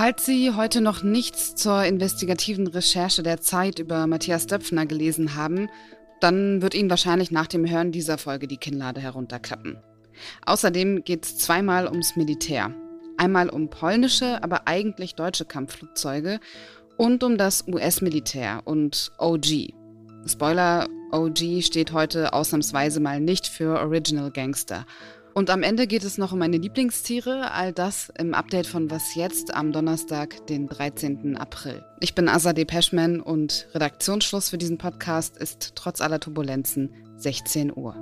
Falls Sie heute noch nichts zur investigativen Recherche der Zeit über Matthias Döpfner gelesen haben, dann wird Ihnen wahrscheinlich nach dem Hören dieser Folge die Kinnlade herunterklappen. Außerdem geht es zweimal ums Militär. Einmal um polnische, aber eigentlich deutsche Kampfflugzeuge und um das US-Militär und OG. Spoiler, OG steht heute ausnahmsweise mal nicht für Original Gangster. Und am Ende geht es noch um meine Lieblingstiere, all das im Update von Was jetzt am Donnerstag, den 13. April. Ich bin Azadeh Peschman und Redaktionsschluss für diesen Podcast ist trotz aller Turbulenzen 16 Uhr.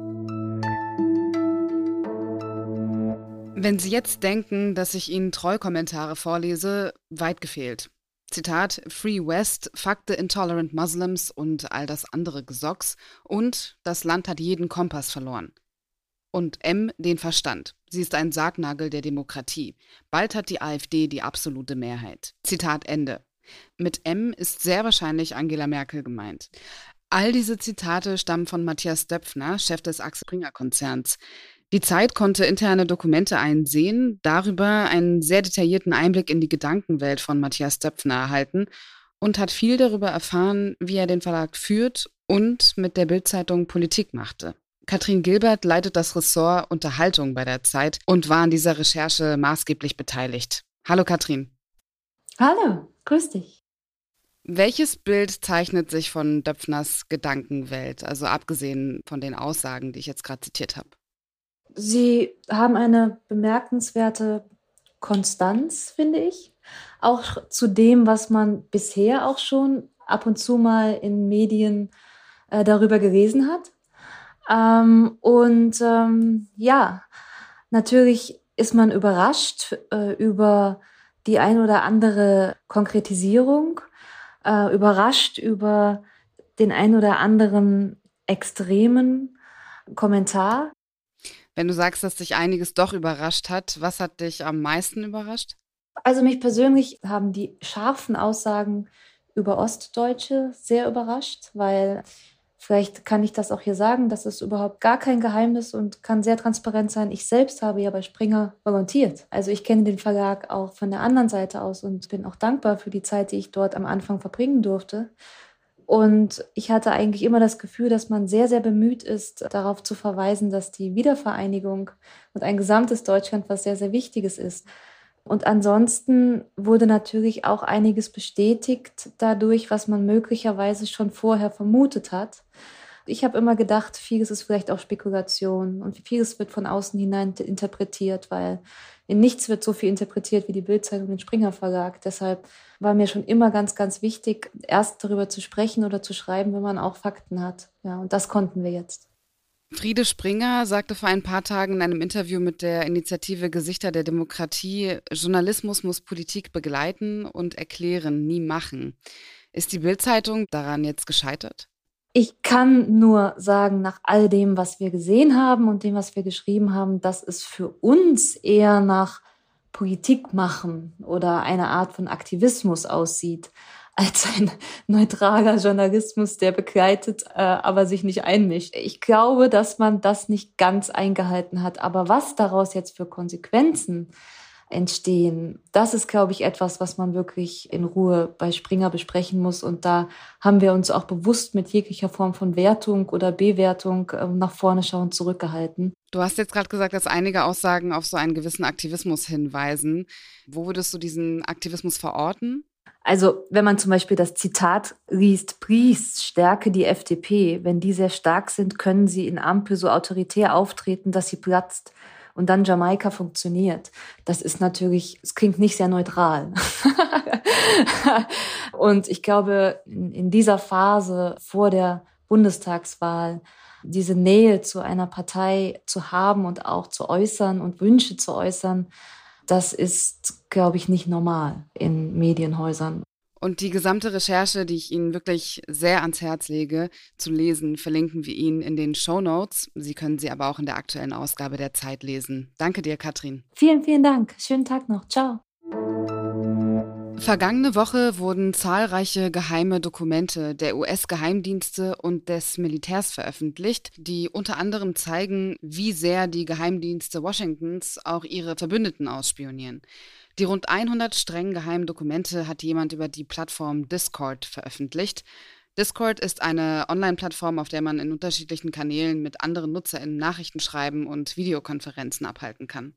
Wenn Sie jetzt denken, dass ich Ihnen Treukommentare vorlese, weit gefehlt. Zitat, Free West, Fuck the Intolerant Muslims und all das andere Gesocks und das Land hat jeden Kompass verloren. Und M den Verstand. Sie ist ein Sargnagel der Demokratie. Bald hat die AfD die absolute Mehrheit. Zitat Ende. Mit M ist sehr wahrscheinlich Angela Merkel gemeint. All diese Zitate stammen von Matthias Döpfner, Chef des Axel Springer Konzerns. Die Zeit konnte interne Dokumente einsehen, darüber einen sehr detaillierten Einblick in die Gedankenwelt von Matthias Döpfner erhalten und hat viel darüber erfahren, wie er den Verlag führt und mit der Bildzeitung Politik machte. Katrin Gilbert leitet das Ressort Unterhaltung bei der Zeit und war an dieser Recherche maßgeblich beteiligt. Hallo Katrin. Hallo, grüß dich. Welches Bild zeichnet sich von Döpfners Gedankenwelt, also abgesehen von den Aussagen, die ich jetzt gerade zitiert habe? Sie haben eine bemerkenswerte Konstanz, finde ich. Auch zu dem, was man bisher auch schon ab und zu mal in Medien äh, darüber gelesen hat. Ähm, und ähm, ja, natürlich ist man überrascht äh, über die ein oder andere Konkretisierung, äh, überrascht über den ein oder anderen extremen Kommentar, wenn du sagst, dass dich einiges doch überrascht hat, was hat dich am meisten überrascht? Also mich persönlich haben die scharfen Aussagen über Ostdeutsche sehr überrascht, weil vielleicht kann ich das auch hier sagen, das ist überhaupt gar kein Geheimnis und kann sehr transparent sein. Ich selbst habe ja bei Springer volontiert. Also ich kenne den Verlag auch von der anderen Seite aus und bin auch dankbar für die Zeit, die ich dort am Anfang verbringen durfte. Und ich hatte eigentlich immer das Gefühl, dass man sehr, sehr bemüht ist, darauf zu verweisen, dass die Wiedervereinigung und ein gesamtes Deutschland was sehr, sehr Wichtiges ist. Und ansonsten wurde natürlich auch einiges bestätigt dadurch, was man möglicherweise schon vorher vermutet hat. Ich habe immer gedacht, vieles ist vielleicht auch Spekulation und vieles wird von außen hinein interpretiert, weil in nichts wird so viel interpretiert wie die Bildzeitung den Springer Verlag. Deshalb war mir schon immer ganz, ganz wichtig, erst darüber zu sprechen oder zu schreiben, wenn man auch Fakten hat. Ja, und das konnten wir jetzt. Friede Springer sagte vor ein paar Tagen in einem Interview mit der Initiative Gesichter der Demokratie, Journalismus muss Politik begleiten und erklären, nie machen. Ist die Bildzeitung daran jetzt gescheitert? Ich kann nur sagen, nach all dem, was wir gesehen haben und dem, was wir geschrieben haben, dass es für uns eher nach Politik machen oder eine Art von Aktivismus aussieht, als ein neutraler Journalismus, der begleitet, äh, aber sich nicht einmischt. Ich glaube, dass man das nicht ganz eingehalten hat. Aber was daraus jetzt für Konsequenzen entstehen. Das ist, glaube ich, etwas, was man wirklich in Ruhe bei Springer besprechen muss. Und da haben wir uns auch bewusst mit jeglicher Form von Wertung oder Bewertung ähm, nach vorne schauen zurückgehalten. Du hast jetzt gerade gesagt, dass einige Aussagen auf so einen gewissen Aktivismus hinweisen. Wo würdest du diesen Aktivismus verorten? Also, wenn man zum Beispiel das Zitat liest, Priest stärke die FDP. Wenn die sehr stark sind, können sie in Ampel so autoritär auftreten, dass sie platzt und dann Jamaika funktioniert. Das ist natürlich, es klingt nicht sehr neutral. und ich glaube, in, dieser Phase vor der Bundestagswahl diese Nähe zu einer Partei zu haben und auch zu äußern und Wünsche zu äußern, das ist, glaube ich, nicht normal in Medienhäusern. Und die gesamte Recherche, die ich Ihnen wirklich sehr ans Herz lege, zu lesen, verlinken wir Ihnen in den Show Notes. Sie können sie aber auch in der aktuellen Ausgabe der Zeit lesen. Danke dir, Katrin. Vielen, vielen Dank. Schönen Tag noch. Ciao. Vergangene Woche wurden zahlreiche geheime Dokumente der US-Geheimdienste und des Militärs veröffentlicht, die unter anderem zeigen, wie sehr die Geheimdienste Washingtons auch ihre Verbündeten ausspionieren. Die rund 100 streng geheimen Dokumente hat jemand über die Plattform Discord veröffentlicht. Discord ist eine Online-Plattform, auf der man in unterschiedlichen Kanälen mit anderen NutzerInnen Nachrichten schreiben und Videokonferenzen abhalten kann.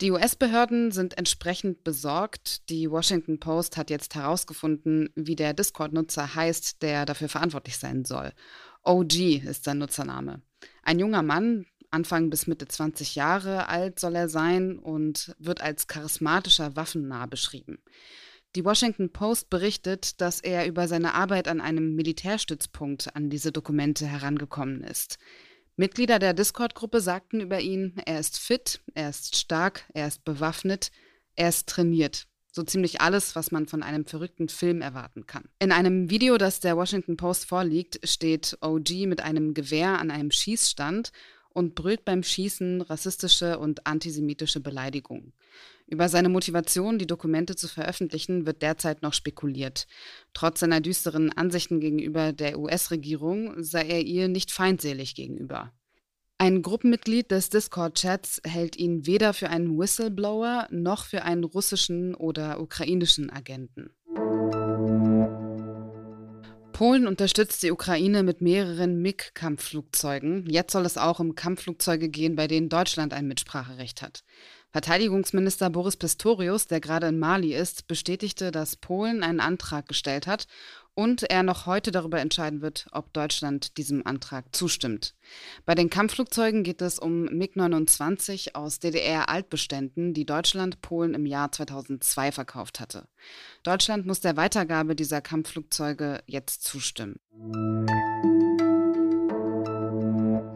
Die US-Behörden sind entsprechend besorgt. Die Washington Post hat jetzt herausgefunden, wie der Discord-Nutzer heißt, der dafür verantwortlich sein soll. OG ist sein Nutzername. Ein junger Mann, Anfang bis Mitte 20 Jahre alt soll er sein und wird als charismatischer Waffennah beschrieben. Die Washington Post berichtet, dass er über seine Arbeit an einem Militärstützpunkt an diese Dokumente herangekommen ist. Mitglieder der Discord-Gruppe sagten über ihn, er ist fit, er ist stark, er ist bewaffnet, er ist trainiert. So ziemlich alles, was man von einem verrückten Film erwarten kann. In einem Video, das der Washington Post vorliegt, steht OG mit einem Gewehr an einem Schießstand und brüllt beim Schießen rassistische und antisemitische Beleidigungen. Über seine Motivation, die Dokumente zu veröffentlichen, wird derzeit noch spekuliert. Trotz seiner düsteren Ansichten gegenüber der US-Regierung sei er ihr nicht feindselig gegenüber. Ein Gruppenmitglied des Discord-Chats hält ihn weder für einen Whistleblower noch für einen russischen oder ukrainischen Agenten. Polen unterstützt die Ukraine mit mehreren MiG-Kampfflugzeugen. Jetzt soll es auch um Kampfflugzeuge gehen, bei denen Deutschland ein Mitspracherecht hat. Verteidigungsminister Boris Pistorius, der gerade in Mali ist, bestätigte, dass Polen einen Antrag gestellt hat und er noch heute darüber entscheiden wird, ob Deutschland diesem Antrag zustimmt. Bei den Kampfflugzeugen geht es um MiG-29 aus DDR-Altbeständen, die Deutschland Polen im Jahr 2002 verkauft hatte. Deutschland muss der Weitergabe dieser Kampfflugzeuge jetzt zustimmen.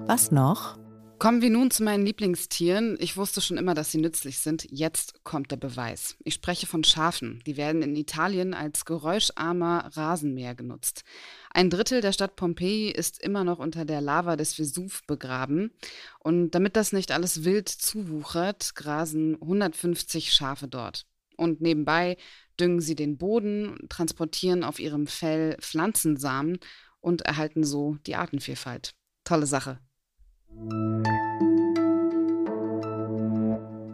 Was noch? Kommen wir nun zu meinen Lieblingstieren. Ich wusste schon immer, dass sie nützlich sind. Jetzt kommt der Beweis. Ich spreche von Schafen. Die werden in Italien als geräuscharmer Rasenmäher genutzt. Ein Drittel der Stadt Pompeji ist immer noch unter der Lava des Vesuv begraben. Und damit das nicht alles wild zuwuchert, grasen 150 Schafe dort. Und nebenbei düngen sie den Boden, transportieren auf ihrem Fell Pflanzensamen und erhalten so die Artenvielfalt. Tolle Sache.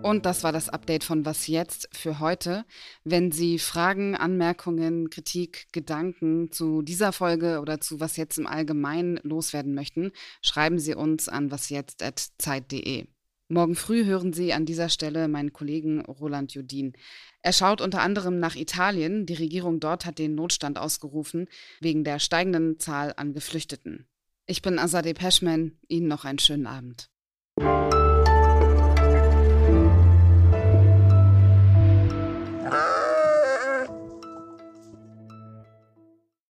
Und das war das Update von Was jetzt für heute. Wenn Sie Fragen, Anmerkungen, Kritik, Gedanken zu dieser Folge oder zu Was jetzt im Allgemeinen loswerden möchten, schreiben Sie uns an wasjetzt.zeit.de. Morgen früh hören Sie an dieser Stelle meinen Kollegen Roland Judin. Er schaut unter anderem nach Italien. Die Regierung dort hat den Notstand ausgerufen wegen der steigenden Zahl an Geflüchteten. Ich bin Azadeh Peschman. Ihnen noch einen schönen Abend.